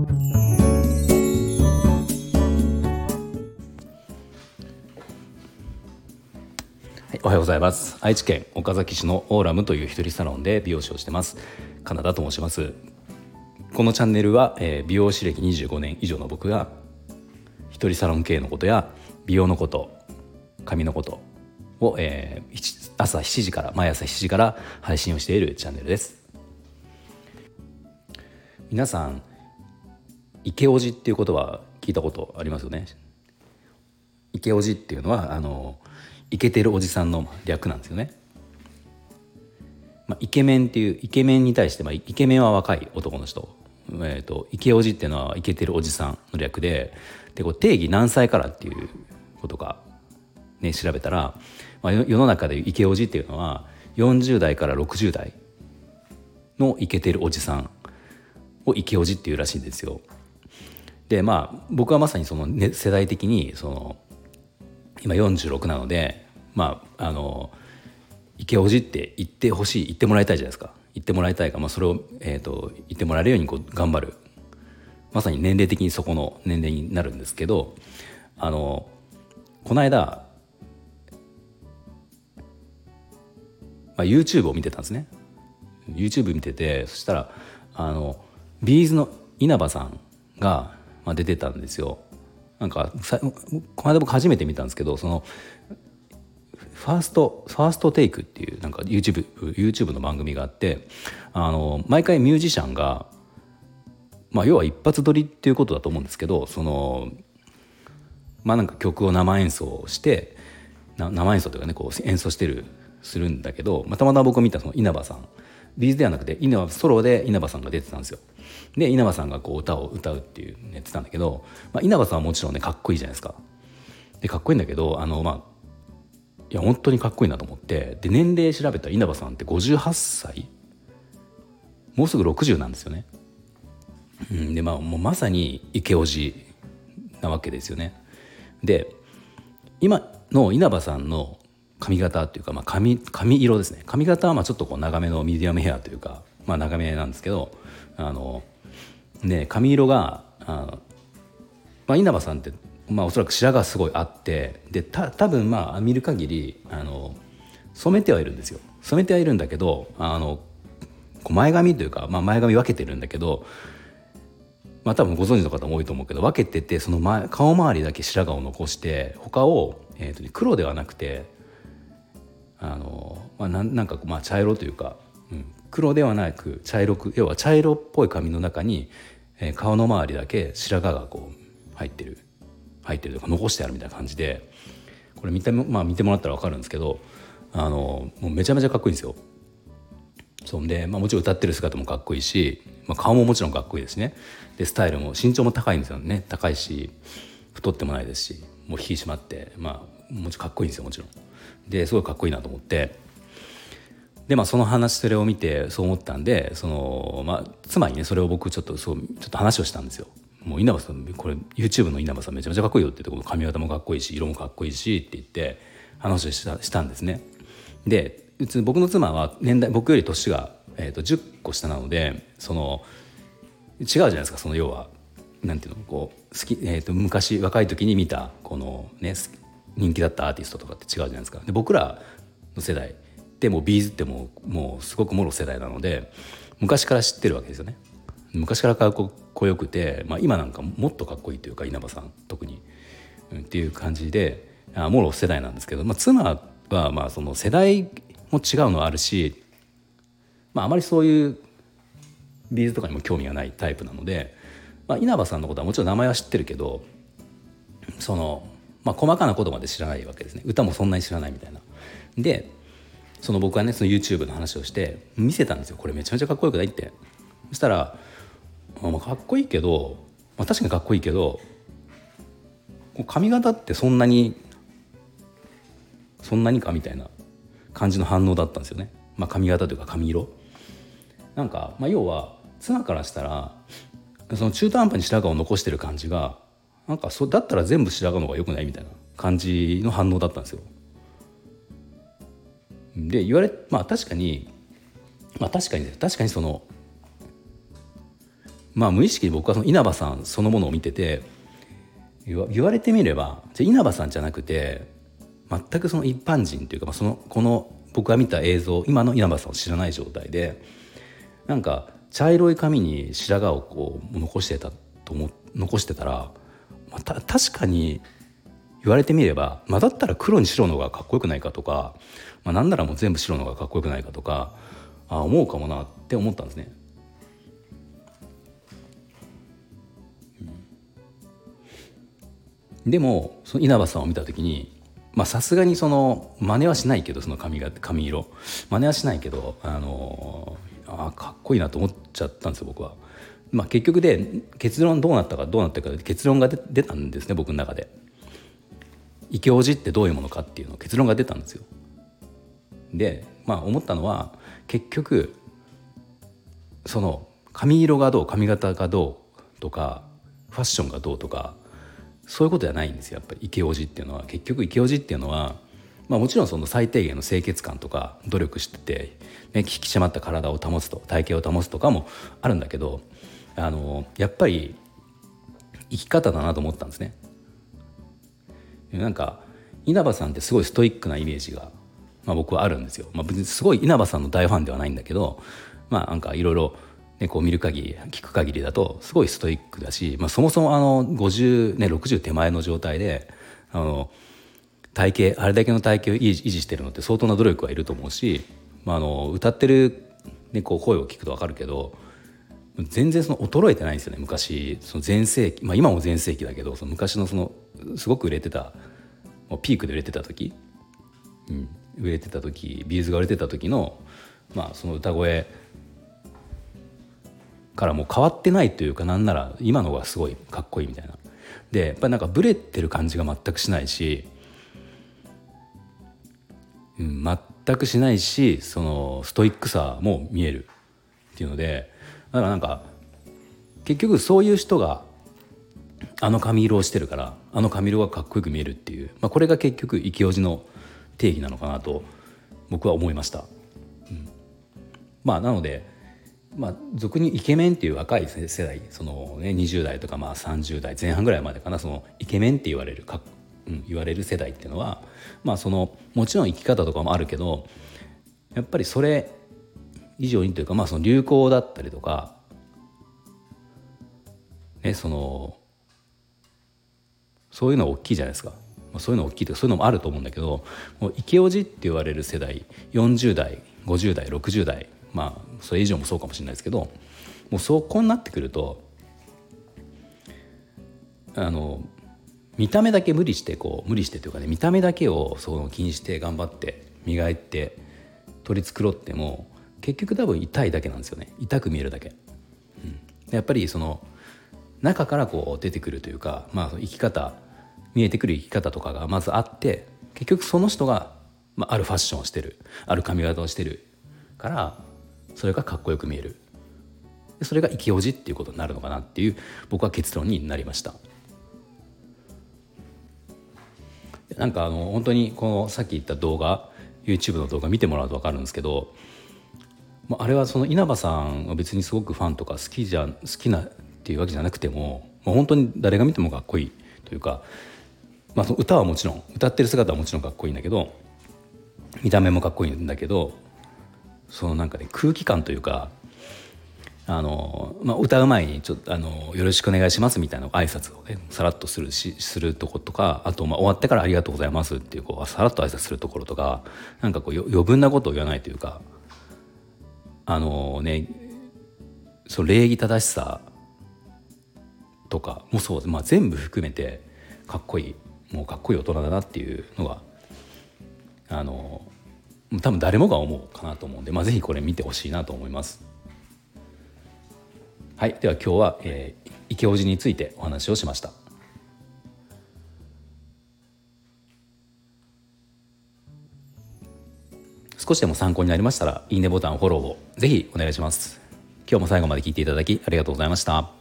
はい、おはようございます。愛知県岡崎市のオーラムという一人サロンで美容師をしてます。カナダと申します。このチャンネルは、えー、美容師歴25年以上の僕が一人サロン系のことや美容のこと髪のことを、えー、朝7時から毎朝7時から配信をしているチャンネルです。皆さん池おじっていうことは聞いたことありますよね？池おじっていうのはあのイケてるおじさんの略なんですよね、まあ、イケメンっていうイケメンに対して、まあ、イケメンは若い男の人。えーと、イケおじっていうのはイケてるおじさんの略ででこう定義何歳からっていうことか、ね、調べたら、まあ、世の中でイケおじっていうのは40代から60代のイケてるおじさんをイケおじっていうらしいんですよ。でまあ僕はまさにその、ね、世代的にその今46なのでまああのイケおじって言ってほしい言ってもらいたいじゃないですか。言ってもらいたいか、まあ、それを、えーと、言ってもらえるようにこう頑張るまさに年齢的にそこの年齢になるんですけどあのこの間、まあ、YouTube を見てたんですね YouTube 見ててそしたらあの B'z の稲葉さんが、まあ、出てたんですよ。なんかこの間僕初めて見たんですけどその First First Take っていうなんか YouTube, YouTube の番組があってあの毎回ミュージシャンが、まあ、要は一発撮りっていうことだと思うんですけどそのまあなんか曲を生演奏して生演奏というかねこう演奏してるするんだけど、まあ、たまたま僕見たその稲葉さんビーズではなくて稲葉ソロで稲葉さんが出てたんですよ。で稲葉さんがこう歌を歌うっていうやってたんだけど、まあ、稲葉さんはもちろんねかっこいいじゃないですか。でかっこいいんだけどあの、まあ、いや本当にかっこいいなと思ってで年齢調べた稲葉さんって58歳もうすぐ60なんですよね。うん、でまあもうまさにイケオジなわけですよね。で今の稲葉さんの髪型っていうか、まあ髪、髪色ですね。髪型はまあちょっとこう長めのミディアムヘアというか、まあ、長めなんですけどあの、ね、髪色があ、まあ、稲葉さんってまあ、おそらく白髪すごいあってでた多分まあ見る限りあの染めてはいるんですよ。染めてはいるんだけどあの前髪というか、まあ、前髪分けてるんだけどまあ多分ご存知の方も多いと思うけど分けててその前顔周りだけ白髪を残して他を、えーとね、黒ではなくてあの、まあ、なんかまあ茶色というか、うん、黒ではなく茶色く要は茶色っぽい髪の中に、えー、顔の周りだけ白髪がこう入ってる入ってるとか残してあるみたいな感じでこれ見て,、まあ、見てもらったら分かるんですけどあのもうめちゃめちゃかっこいいんですよ。そんで、まあ、もちろん歌ってる姿もかっこいいし、まあ、顔ももちろんかっこいいですね。でスタイルも身長も高いんですよね。高いし太ってもないですしもう引き締まってまあもちろんかっこいいんですよもちろん。ですごいかっこいいなと思ってでまあその話それを見てそう思ったんでその、まあ、妻にねそれを僕ちょっとそうちょっと話をしたんですよもう稲葉さんこれ YouTube の稲葉さんめちゃめちゃかっこいいよって言って髪型もかっこいいし色もかっこいいしって言って話をしたしたんですね。で僕の妻は年代僕より年が、えーと、10個下なのでその違うじゃないですかその要はなんていうのこう好き、えーと、昔若い時に見たこのね人気だったアーティストとかって違うじゃないですか。で僕らの世代でもビーズってもうもうすごくもろ世代なので昔から知ってるわけですよね。昔からかっこよくて、まあ、今なんかもっとかっこいいというか稲葉さん特に、うん、っていう感じであもろ世代なんですけど、まあ、妻はまあその世代も違うのはあるし、まあ、あまりそういうビーズとかにも興味がないタイプなので、まあ、稲葉さんのことはもちろん名前は知ってるけどその、まあ、細かなことまで知らないわけですね。歌もそんなに知らないみたいな。でその僕はねその YouTube の話をして見せたんですよ。これめちゃめちゃかっこよくないって。そしたらまあ、かっこいいけど、まあ、確かにかっこいいけど髪型ってそんなにそんなにかみたいな感じの反応だったんですよね、まあ、髪型というか髪色。なんか、まあ、要は妻からしたらその中途半端に白髪を残してる感じがなんかそだったら全部白髪の方がよくないみたいな感じの反応だったんですよ。で言われまあ確かにまあ確かに確かにそのまあ無意識に僕はその稲葉さんそのものを見てて言われてみればじゃ稲葉さんじゃなくて全くその一般人というか、まあ、そのこの僕が見た映像今の稲葉さんを知らない状態でなんか茶色い髪に白髪をこう残してたと思残してたら、まあ、た確かに言われてみれば、まあ、だったら黒に白の方がかっこよくないかとか、まあ、なんならもう全部白の方がかっこよくないかとかあ思うかもなって思ったんですね。でもその稲葉さんを見た時にさすがにその真似はしないけどその髪が髪色真似はしないけどあのあかっこいいなと思っちゃったんですよ僕は。まあ、結局で結論どうなったかどうなったか結論が出たんですね僕の中で。異教寺ってどういうものかっていうの結論が出たんですよ。でまあ思ったのは結局その髪色がどう髪型がどうとかファッションがどうとかそういうことじゃないんですよやっぱり池オジっていうのは結局池オジっていうのは、まあ、もちろんその最低限の清潔感とか努力してて、ね、引き締まった体を保つと体型を保つとかもあるんだけどあのやっぱり生き方だなと思ったんですね。なんか稲葉さんってすごいストイックなイメージが、まあ、僕はあるんですよ。まあ、別にすごい稲葉さんの大ファンではないんだけどまあなんかいろいろね、こう見る限り聞く限りだとすごいストイックだし、まあ、そもそもあの50、ね、60手前の状態であの体型あれだけの体型を維持してるのって相当な努力はいると思うし、まあ、あの歌ってる、ね、こう声を聞くと分かるけど全然その衰えてないんですよね昔。その全盛期、まあ、今も全盛期だけどその昔のそのすごく売れてたピークで売れてた時、うん、売れてた時ビーズが売れてた時の,、まあその歌声からもう変わってないというかなんなら今のがすごいかっこいいみたいな。でやっぱりなんかブレてる感じが全くしないし、うん、全くしないしそのストイックさも見えるっていうのでだからなんか結局そういう人があの髪色をしてるからあの髪色がかっこよく見えるっていう、まあ、これが結局池オジの定義なのかなと僕は思いました。うん、まあなのでまあ、俗にイケメンっていう若い世代その、ね、20代とかまあ30代前半ぐらいまでかなそのイケメンって言われるか、うん、言われる世代っていうのは、まあ、そのもちろん生き方とかもあるけどやっぱりそれ以上にというか、まあ、その流行だったりとか、ね、そのそういうのは大きいじゃないですか。まあ、そういうの大きいというかそういうのもあると思うんだけどもうイケオジって言われる世代40代50代60代まあそれ以上もそうかもしれないですけどもうそこになってくるとあの見た目だけ無理してこう無理してというかね見た目だけをその気にして頑張って磨いて取り繕っても結局多分痛いだけなんですよね。痛く見えるだけ、うん、やっぱりその中からこう出てくるというか、まあ、生き方見えてくる生き方とかがまずあって結局その人が、まあ、あるファッションをしてる。ある髪型をしてる。からそれがかっこよく見える。それが生きおじっていうことになるのかなっていう僕は結論になりました。なんかあの本当にこのさっき言った動画 YouTube の動画見てもらうと分かるんですけどまあれはその稲葉さんは別にすごくファンとか好きじゃ好きなっていうわけじゃなくても、まあ、本当に誰が見てもかっこいいというか、まあ、その歌はもちろん歌ってる姿はもちろんかっこいいんだけど見た目もかっこいいんだけどそのなんかね空気感というかあの、まあ、歌う前にちょっとあの「よろしくお願いします」みたいな挨拶をねさらっとするしするとことかあと、まあ、終わってから「ありがとうございます」っていうこうさらっと挨拶するところとかなんかこう余分なことを言わないというかあのねその礼儀正しさとかもそう、まあ、全部含めてかっこいいもうかっこいい大人だなっていうのがあの多分誰もが思うかなと思うんで、まあ、ぜひこれ見てほしいなと思います。はい、では今日は、えー、池叔父についてお話をしました。少しでも参考になりましたらいいねボタンフォローをぜひお願いします。今日も最後まで聞いていただきありがとうございました。